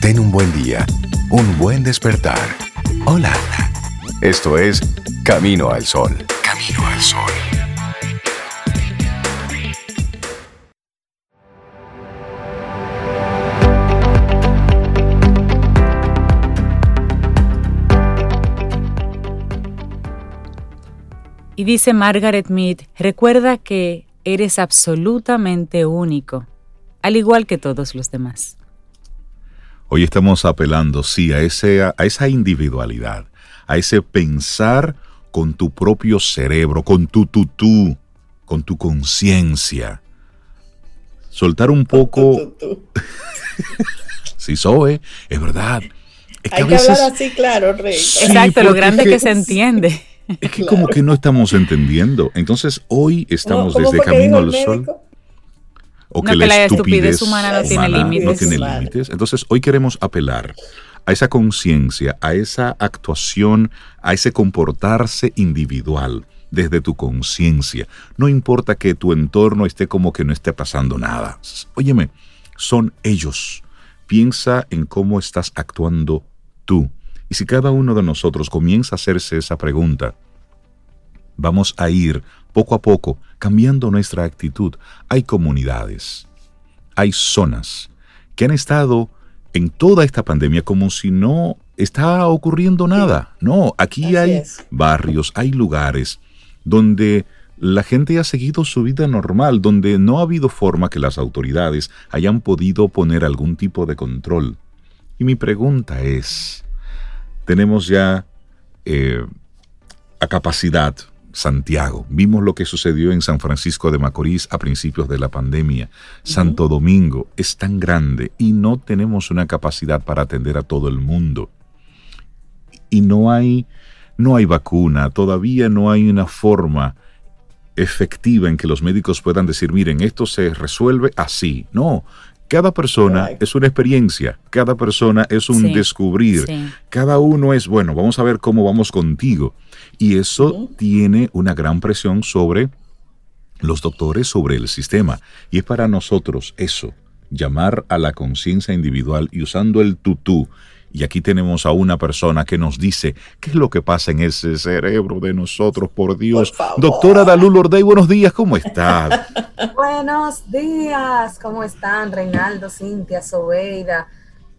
Ten un buen día, un buen despertar. Hola. Esto es Camino al Sol. Camino al Sol. Y dice Margaret Mead, recuerda que eres absolutamente único, al igual que todos los demás. Hoy estamos apelando, sí, a, ese, a esa individualidad, a ese pensar con tu propio cerebro, con tu tú, con tu conciencia. Soltar un poco. sí, soy, es verdad. Hay que hablar así, claro, Rey. Exacto, lo grande que, se entiende. Es que como que no estamos entendiendo. Entonces hoy estamos desde Camino al Sol o que, la, estupidez, humana no tiene límites. Entonces, hoy queremos apelar a esa conciencia, a esa actuación, a ese comportarse individual desde tu conciencia. No importa que tu entorno esté como que no esté pasando nada. Óyeme, son ellos. Piensa en cómo estás actuando tú. Y si cada uno de nosotros comienza a hacerse esa pregunta, vamos a ir poco a poco cambiando nuestra actitud. Hay comunidades, hay zonas que han estado en toda esta pandemia como si no está ocurriendo nada. No, aquí hay barrios, hay lugares donde la gente ha seguido su vida normal, donde no ha habido forma que las autoridades hayan podido poner algún tipo de control. Y mi pregunta es, tenemos ya eh, a capacidad Santiago. Vimos lo que sucedió en San Francisco de Macorís a principios de la pandemia. Santo Domingo es tan grande y no tenemos una capacidad para atender a todo el mundo. Y no hay, no hay vacuna, todavía no hay una forma efectiva en que los médicos puedan decir, miren, esto se resuelve así. No, cada persona es una experiencia, cada persona es un descubrir, cada uno es, bueno, vamos a ver cómo vamos contigo. Y eso tiene una gran presión sobre los doctores, sobre el sistema. Y es para nosotros eso, llamar a la conciencia individual y usando el tutú. Y aquí tenemos a una persona que nos dice qué es lo que pasa en ese cerebro de nosotros, por Dios. Doctora Dalú Lordey, buenos días, ¿cómo está? buenos días, ¿cómo están? Reinaldo, Cintia, Sobeida.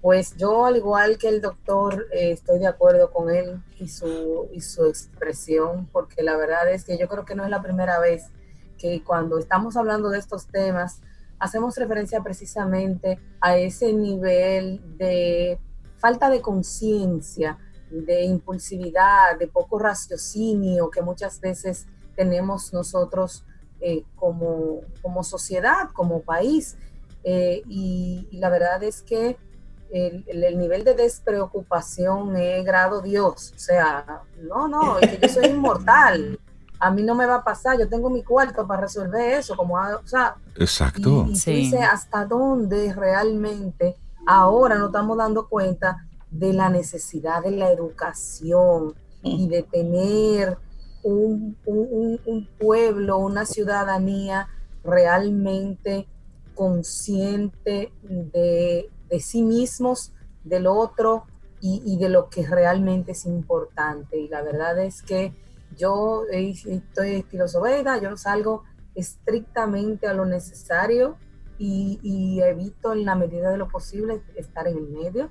Pues yo, al igual que el doctor, eh, estoy de acuerdo con él y su, y su expresión, porque la verdad es que yo creo que no es la primera vez que cuando estamos hablando de estos temas, hacemos referencia precisamente a ese nivel de falta de conciencia, de impulsividad, de poco raciocinio que muchas veces tenemos nosotros eh, como, como, sociedad, como país. Eh, y, la verdad es que el, nivel de despreocupación es grado Dios. O sea, no, no, es que yo soy inmortal. A mí no me va a pasar, yo tengo mi cuarto para resolver eso, como, o sea, exacto. Y, dice hasta dónde realmente ahora nos estamos dando cuenta de la necesidad de la educación y de tener un, un pueblo, una ciudadanía realmente consciente de, de sí mismos, del otro y, de lo que realmente es importante. Y la verdad es que yo estoy estilo Sobeida, yo salgo estrictamente a lo necesario y, evito en la medida de lo posible estar en el medio,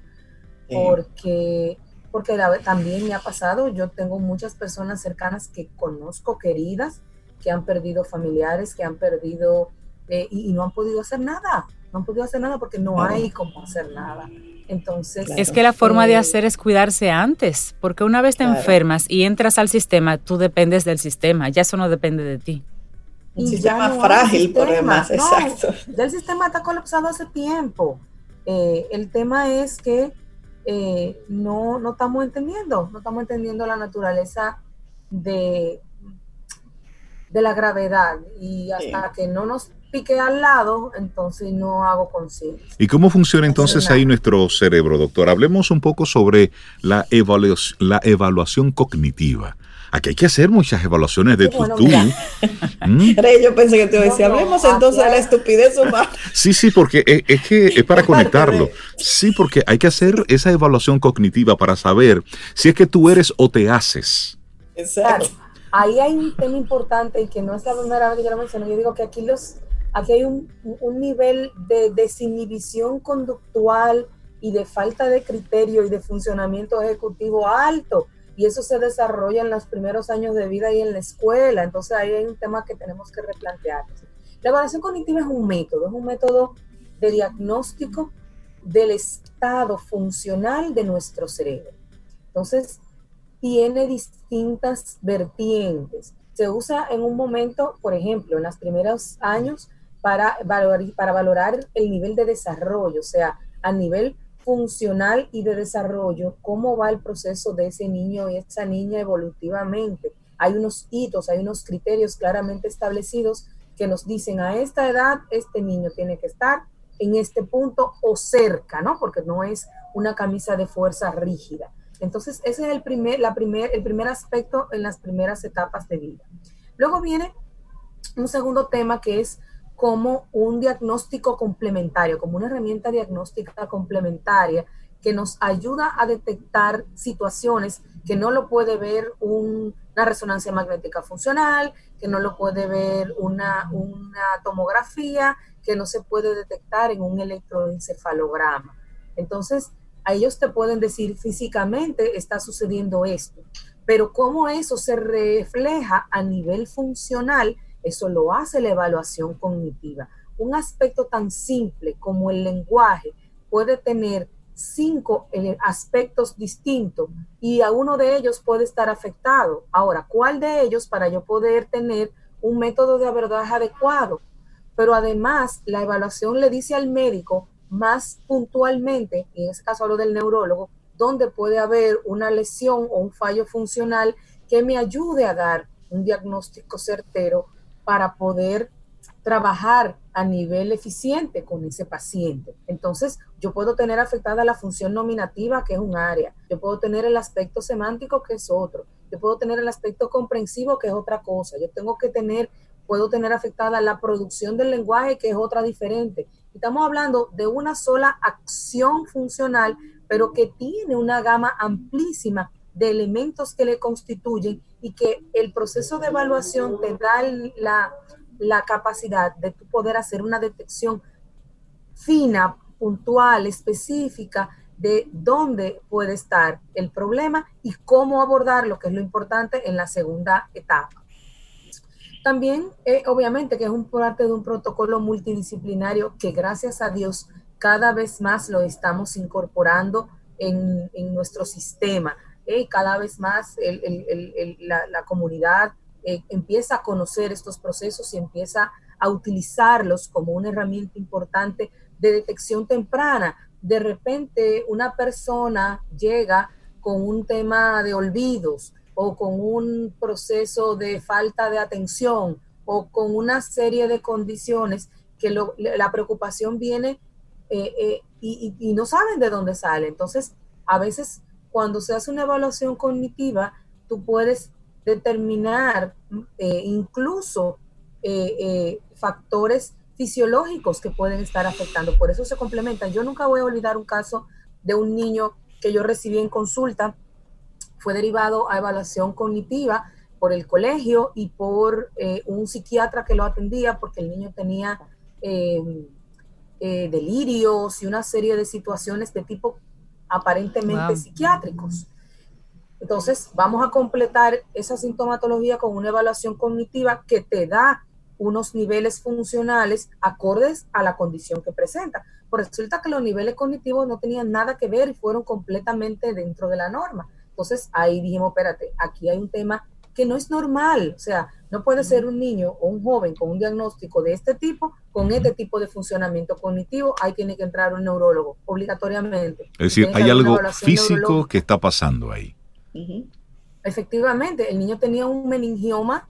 porque, porque también me ha pasado, yo tengo muchas personas cercanas que conozco, queridas, que han perdido familiares, que han perdido eh, y no han podido hacer nada no han podido hacer nada porque no hay cómo hacer nada. Entonces, es que la forma de eh, hacer es cuidarse antes, porque una vez te enfermas y entras al sistema, tú dependes del sistema, ya eso no depende de ti. Un sistema frágil, por demás, exacto. el sistema está colapsado hace tiempo. Eh, el tema es que eh, no, no estamos entendiendo, no estamos entendiendo la naturaleza de, de la gravedad y hasta que no nos pique al lado, entonces no hago conciencia. ¿Y cómo funciona entonces ahí nuestro cerebro, doctor? Hablemos un poco sobre la, evaluación, la evaluación cognitiva. Aquí hay que hacer muchas evaluaciones de tu tú. ¿Mm? Yo pensé que te decía, hablemos entonces de la estupidez humana. Sí, sí, porque es, que es para conectarlo. Sí, porque hay que hacer esa evaluación cognitiva para saber si es que tú eres o te haces. Exacto. Ahí hay un tema importante y que no es la primera vez que lo menciono. Yo digo que aquí los aquí hay un, un nivel de desinhibición conductual y de falta de criterio y de funcionamiento ejecutivo alto. Y eso se desarrolla en los primeros años de vida y en la escuela. Entonces ahí hay un tema que tenemos que replantear. La evaluación cognitiva es un método, es un método de diagnóstico del estado funcional de nuestro cerebro. Entonces, tiene distintas vertientes. Se usa en un momento, por ejemplo, en los primeros años, para valorar, para valorar el nivel de desarrollo, o sea, a nivel funcional y de desarrollo, cómo va el proceso de ese niño y esa niña evolutivamente. Hay unos hitos, hay unos criterios claramente establecidos que nos dicen a esta edad este niño tiene que estar en este punto o cerca, ¿no? Porque no es una camisa de fuerza rígida. Entonces, ese es el primer, la primer, el primer aspecto en las primeras etapas de vida. Luego viene un segundo tema que es como un diagnóstico complementario, como una herramienta diagnóstica complementaria que nos ayuda a detectar situaciones que no lo puede ver una resonancia magnética funcional, que no lo puede ver una, una tomografía, que no se puede detectar en un electroencefalograma. Entonces, a ellos te pueden decir físicamente está sucediendo esto, pero cómo eso se refleja a nivel funcional eso lo hace la evaluación cognitiva. Un aspecto tan simple como el lenguaje puede tener cinco eh, aspectos distintos y a uno de ellos puede estar afectado. Ahora, ¿cuál de ellos para yo poder tener un método de abordaje adecuado? Pero además, la evaluación le dice al médico más puntualmente, y en este caso hablo del neurólogo, donde puede haber una lesión o un fallo funcional que me ayude a dar un diagnóstico certero para poder trabajar a nivel eficiente con ese paciente. Entonces, yo puedo tener afectada la función nominativa, que es un área, yo puedo tener el aspecto semántico, que es otro, yo puedo tener el aspecto comprensivo, que es otra cosa, yo tengo que tener, puedo tener afectada la producción del lenguaje, que es otra diferente. Estamos hablando de una sola acción funcional, pero que tiene una gama amplísima de elementos que le constituyen y que el proceso de evaluación te da la, la capacidad de poder hacer una detección fina, puntual, específica de dónde puede estar el problema y cómo abordarlo, que es lo importante en la segunda etapa. También, eh, obviamente, que es un parte de un protocolo multidisciplinario que gracias a Dios cada vez más lo estamos incorporando en, en nuestro sistema cada vez más la, comunidad eh, empieza a conocer estos procesos y empieza a utilizarlos como una herramienta importante de detección temprana. De repente una persona llega con un tema de olvidos o con un proceso de falta de atención o con una serie de condiciones que la preocupación viene eh, eh, y, y, no saben de dónde sale. Entonces, a veces cuando se hace una evaluación cognitiva, tú puedes determinar eh, incluso eh, eh, factores fisiológicos que pueden estar afectando. Por eso se complementan. Yo nunca voy a olvidar un caso de un niño que yo recibí en consulta. Fue derivado a evaluación cognitiva por el colegio y por un psiquiatra que lo atendía porque el niño tenía delirios y una serie de situaciones de tipo aparentemente psiquiátricos. Entonces, vamos a completar esa sintomatología con una evaluación cognitiva que te da unos niveles funcionales acordes a la condición que presenta. Por resulta que los niveles cognitivos no tenían nada que ver y fueron completamente dentro de la norma. Entonces, ahí dijimos, espérate, aquí hay un tema que no es normal. O sea, no puede ser un niño o un joven con un diagnóstico de este tipo, con este tipo de funcionamiento cognitivo, ahí tiene que entrar un neurólogo, obligatoriamente. Es decir, hay algo físico que está pasando ahí. Efectivamente, el niño tenía un meningioma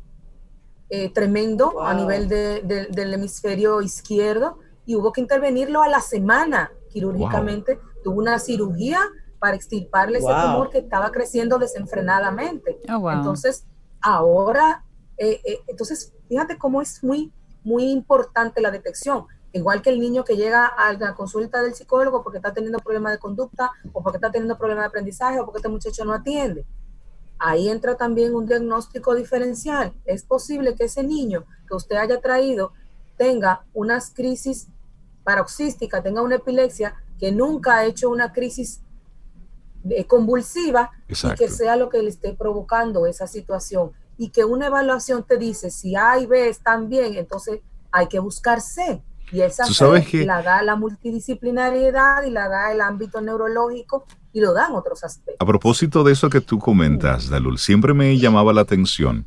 eh, tremendo a nivel del hemisferio izquierdo y hubo que intervenirlo a la semana quirúrgicamente. Tuvo una cirugía para extirparle ese tumor que estaba creciendo desenfrenadamente. Oh, entonces, ahora, eh, eh, entonces, fíjate cómo es muy, muy importante la detección. Igual que el niño que llega a la consulta del psicólogo porque está teniendo problemas de conducta o porque está teniendo problemas de aprendizaje o porque este muchacho no atiende. Ahí entra también un diagnóstico diferencial. Es posible que ese niño que usted haya traído tenga unas crisis paroxísticas, tenga una epilepsia que nunca ha hecho una crisis eh, convulsiva y que sea lo que le esté provocando esa situación. Y que una evaluación te dice si A y B están bien, entonces hay que buscar C. Y esa C la da la multidisciplinariedad y la da el ámbito neurológico y lo dan otros aspectos. A propósito de eso que tú comentas, Dalul, siempre me llamaba la atención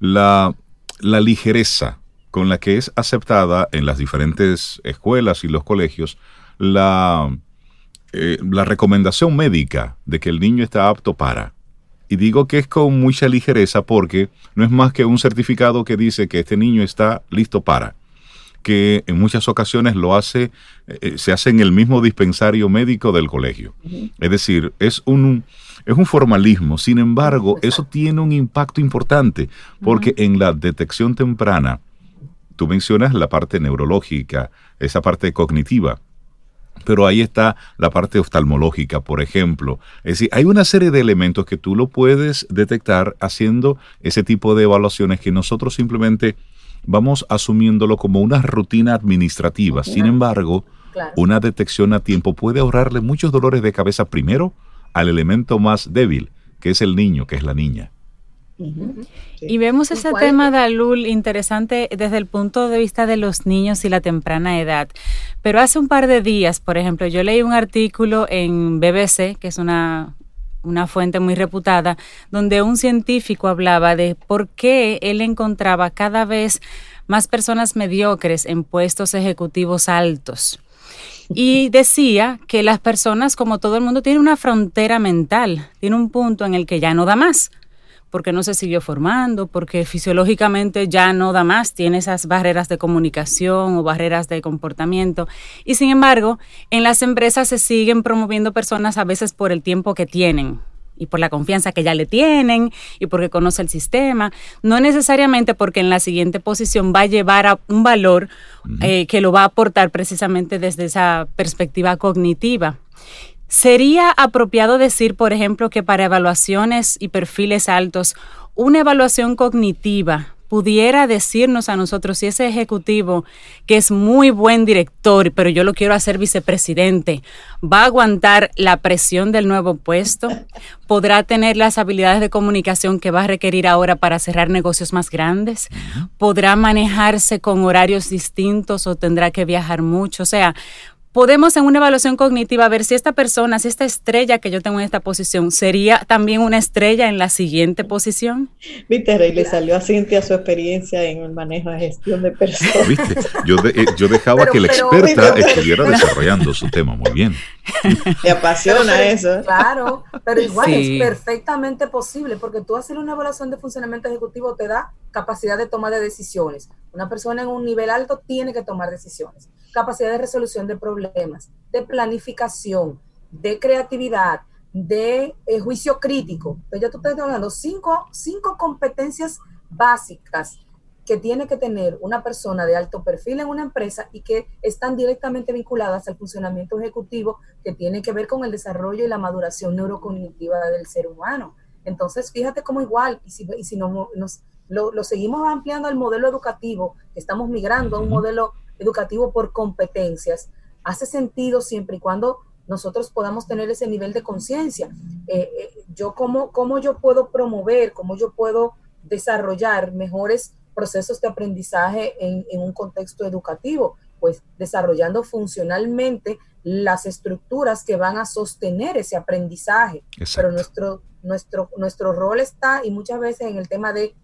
la, la ligereza con la que es aceptada en las diferentes escuelas y los colegios la, eh, la recomendación médica de que el niño está apto para. Y digo que es con mucha ligereza porque no es más que un certificado que dice que este niño está listo para que en muchas ocasiones lo hace, eh, eh, se hace en el mismo dispensario médico del colegio. Es decir, es un, es un formalismo. Sin embargo, eso tiene un impacto importante porque en la detección temprana, tú mencionas la parte neurológica, esa parte cognitiva. Pero ahí está la parte oftalmológica, por ejemplo. Es decir, hay una serie de elementos que tú lo puedes detectar haciendo ese tipo de evaluaciones que nosotros simplemente vamos asumiéndolo como una rutina administrativa. Sin embargo, una detección a tiempo puede ahorrarle muchos dolores de cabeza primero al elemento más débil, que es el niño, que es la niña. Y vemos ese tema, Dalul, interesante desde el punto de vista de los niños y la temprana edad. Pero hace un par de días, por ejemplo, yo leí un artículo en BBC, que es una una fuente muy reputada, donde un científico hablaba de por qué él encontraba cada vez más personas mediocres en puestos ejecutivos altos. Y decía que las personas, como todo el mundo, tienen una frontera mental, tiene un punto en el que ya no da más porque no se siguió formando, porque fisiológicamente ya no da más, tiene esas barreras de comunicación o barreras de comportamiento. Y sin embargo, en las empresas se siguen promoviendo personas a veces por el tiempo que tienen y por la confianza que ya le tienen y porque conoce el sistema, no necesariamente porque en la siguiente posición va a llevar a un valor eh, que lo va a aportar precisamente desde esa perspectiva cognitiva. ¿Sería apropiado decir, por ejemplo, que para evaluaciones y perfiles altos, una evaluación cognitiva pudiera decirnos a nosotros si ese ejecutivo, que es muy buen director, pero yo lo quiero hacer vicepresidente, va a aguantar la presión del nuevo puesto? ¿Podrá tener las habilidades de comunicación que va a requerir ahora para cerrar negocios más grandes? ¿Podrá manejarse con horarios distintos o tendrá que viajar mucho? O sea, podemos en una evaluación cognitiva ver si esta persona, si esta estrella que yo tengo en esta posición, sería también una estrella en la siguiente posición. Viste, Rey, le salió a Cintia su experiencia en el manejo de gestión de personas. ¿Viste? Yo, eh, yo dejaba que la experta estuviera desarrollando su tema muy bien. Me apasiona eso. Claro, pero igual es perfectamente posible, porque tú hacer una evaluación de funcionamiento ejecutivo te da capacidad de toma de decisiones. Una persona en un nivel alto tiene que tomar decisiones capacidad de resolución de problemas, de planificación, de creatividad, de eh, juicio crítico. Entonces ya tú estás hablando cinco, cinco competencias básicas que tiene que tener una persona de alto perfil en una empresa y que están directamente vinculadas al funcionamiento ejecutivo que tiene que ver con el desarrollo y la maduración neurocognitiva del ser humano. Entonces, fíjate cómo igual, y si, y si nos, lo, lo, seguimos ampliando al modelo educativo, estamos migrando a un modelo educativo por competencias, hace sentido siempre y cuando nosotros podamos tener ese nivel de conciencia. Eh, eh, yo cómo, cómo yo puedo promover, cómo yo puedo desarrollar mejores procesos de aprendizaje en, en un contexto educativo, pues desarrollando funcionalmente las estructuras que van a sostener ese aprendizaje. Pero nuestro, nuestro, nuestro rol está, y muchas veces en el tema de,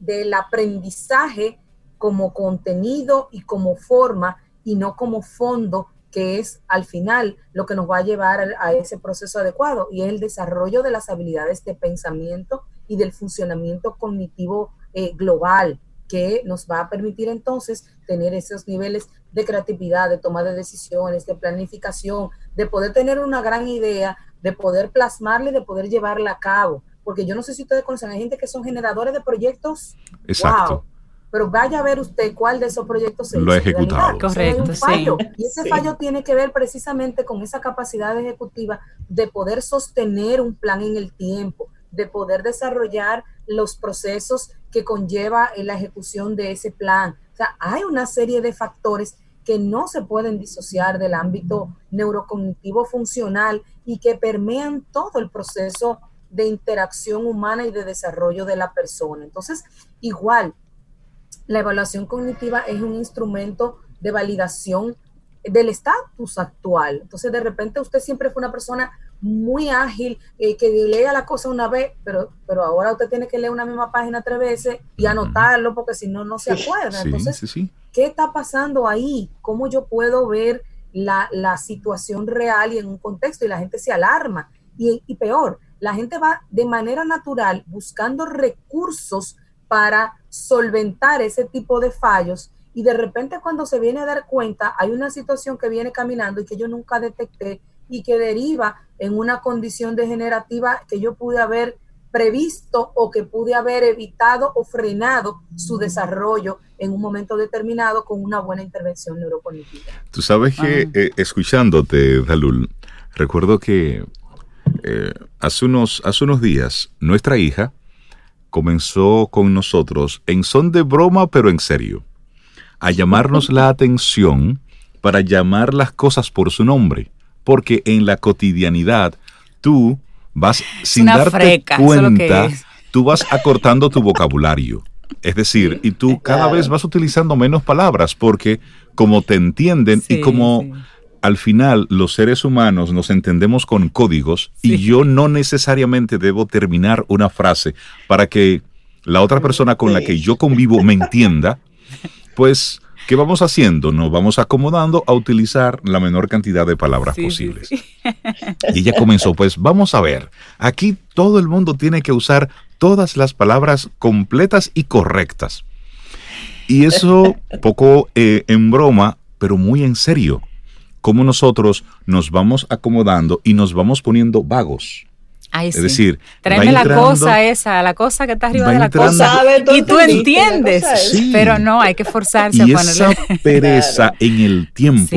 del aprendizaje, como contenido y como forma y no como fondo que es al final lo que nos va a llevar a, ese proceso adecuado y es el desarrollo de las habilidades de pensamiento y del funcionamiento cognitivo eh, global que nos va a permitir entonces tener esos niveles de creatividad, de toma de decisiones, de planificación, de poder tener una gran idea de poder plasmarla y de poder llevarla a cabo. Porque yo no sé si ustedes conocen, hay gente que son generadores de proyectos. Exacto. Pero vaya a ver usted cuál de esos proyectos se lo ha ejecutado. Correcto, sí. Y ese fallo tiene que ver precisamente con esa capacidad ejecutiva de poder sostener un plan en el tiempo, de poder desarrollar los procesos que conlleva la ejecución de ese plan. O sea, hay una serie de factores que no se pueden disociar del ámbito neurocognitivo funcional y que permean todo el proceso de interacción humana y de desarrollo de la persona. Entonces, igual, la evaluación cognitiva es un instrumento de validación del estatus actual. Entonces, de repente usted siempre fue una persona muy ágil, eh, que lea la cosa una vez, pero, pero ahora usted tiene que leer una misma página tres veces y anotarlo porque si no, no se acuerda. Entonces, ¿qué está pasando ahí? ¿Cómo yo puedo ver la, situación real y en un contexto? Y la gente se alarma. Y, y peor, la gente va de manera natural buscando recursos para solventar ese tipo de fallos y de repente cuando se viene a dar cuenta hay una situación que viene caminando y que yo nunca detecté y que deriva en una condición degenerativa que yo pude haber previsto o que pude haber evitado o frenado su desarrollo en un momento determinado con una buena intervención neurocognitiva. Tú sabes que eh, escuchándote, Dalul, recuerdo que eh, hace, unos, hace unos días nuestra hija comenzó con nosotros en son de broma pero en serio a llamarnos la atención para llamar las cosas por su nombre porque en la cotidianidad tú vas sin darte cuenta, tú vas acortando tu vocabulario. Es decir, y tú cada vez vas utilizando menos palabras porque como te entienden y como al final los seres humanos nos entendemos con códigos y yo no necesariamente debo terminar una frase para que la otra persona con la que yo convivo me entienda, pues ¿Qué vamos haciendo? Nos vamos acomodando a utilizar la menor cantidad de palabras posibles. Y ella comenzó, pues vamos a ver, aquí todo el mundo tiene que usar todas las palabras completas y correctas. Y eso poco eh, en broma, pero muy en serio, cómo nosotros nos vamos acomodando y nos vamos poniendo vagos es decir, tráeme la cosa esa, la cosa que está arriba de la cosa. Y tú entiendes, pero no, hay que forzarse y a ponerle. Esa pereza en el tiempo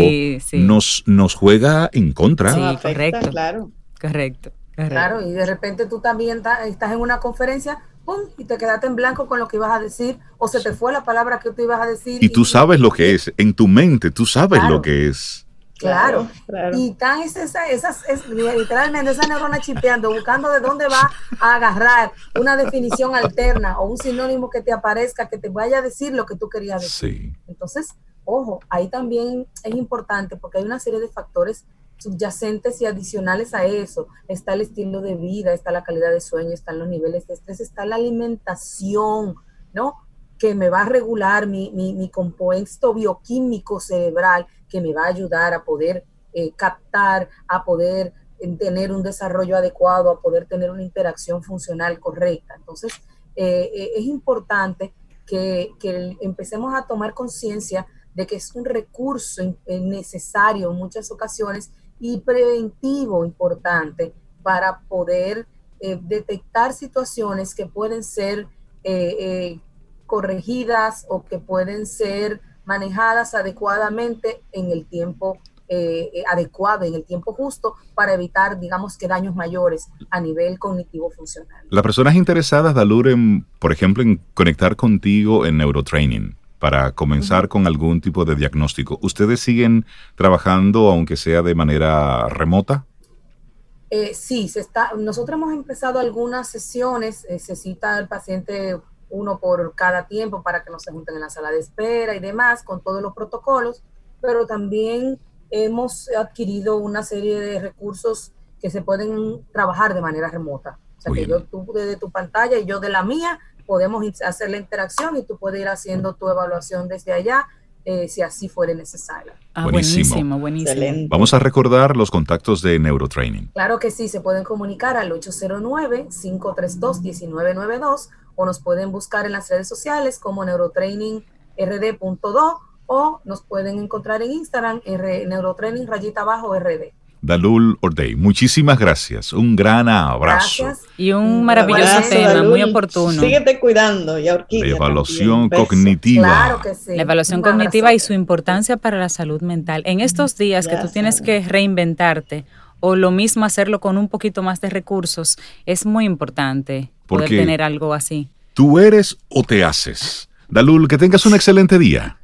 Nos, nos juega en contra. Sí, correcto. Claro. Correcto. Claro, y de repente tú también estás en una conferencia, ¡pum! y te quedaste en blanco con lo que ibas a decir, o se te fue la palabra que tú ibas a decir. Y, tú sabes lo que es, en tu mente, tú sabes lo que es. Claro. Y tan es esa, esas, es, literalmente esa neurona chipeando, buscando de dónde va a agarrar una definición alterna o un sinónimo que te aparezca, que te vaya a decir lo que tú querías decir. Entonces, ojo, ahí también es importante porque hay una serie de factores subyacentes y adicionales a eso. Está el estilo de vida, está la calidad de sueño, están los niveles de estrés, está la alimentación, ¿no? Que me va a regular mi, mi, compuesto bioquímico cerebral que me va a ayudar a poder eh, captar, a poder eh, tener un desarrollo adecuado, a poder tener una interacción funcional correcta. Entonces, eh, es importante que, empecemos a tomar conciencia de que es un recurso necesario en muchas ocasiones y preventivo importante para poder detectar situaciones que pueden ser corregidas o que pueden ser manejadas adecuadamente en el tiempo eh, eh, adecuado, en el tiempo justo, para evitar, digamos, que daños mayores a nivel cognitivo funcional. Las personas interesadas, Dalur, en, por ejemplo, en conectar contigo en neurotraining para comenzar con algún tipo de diagnóstico, ¿ustedes siguen trabajando, aunque sea de manera remota? Eh, sí, se está, nosotros hemos empezado algunas sesiones, se cita el paciente uno por cada tiempo para que no se junten en la sala de espera y demás, con todos los protocolos, pero también hemos adquirido una serie de recursos que se pueden trabajar de manera remota. O sea, que yo tú desde tu pantalla y yo de la mía podemos hacer la interacción y tú puedes ir haciendo tu evaluación desde allá eh, si así fuera necesario. Ah, buenísimo, buenísimo. Vamos a recordar los contactos de Neurotraining. Claro que sí, se pueden comunicar al 809-532-1992 o nos pueden buscar en las redes sociales como neurotrainingrd.do o nos pueden encontrar en Instagram neurotraining rayita abajo rd. Dalul Ordey, muchísimas gracias. Un gran abrazo. Y un maravilloso tema, muy oportuno. Síguete cuidando. Y La evaluación cognitiva. La evaluación cognitiva y su importancia para la salud mental. En estos días que tú tienes que reinventarte o lo mismo hacerlo con un poquito más de recursos, es muy importante poder tener algo así. Tú eres o te haces. Dalul, que tengas un excelente día.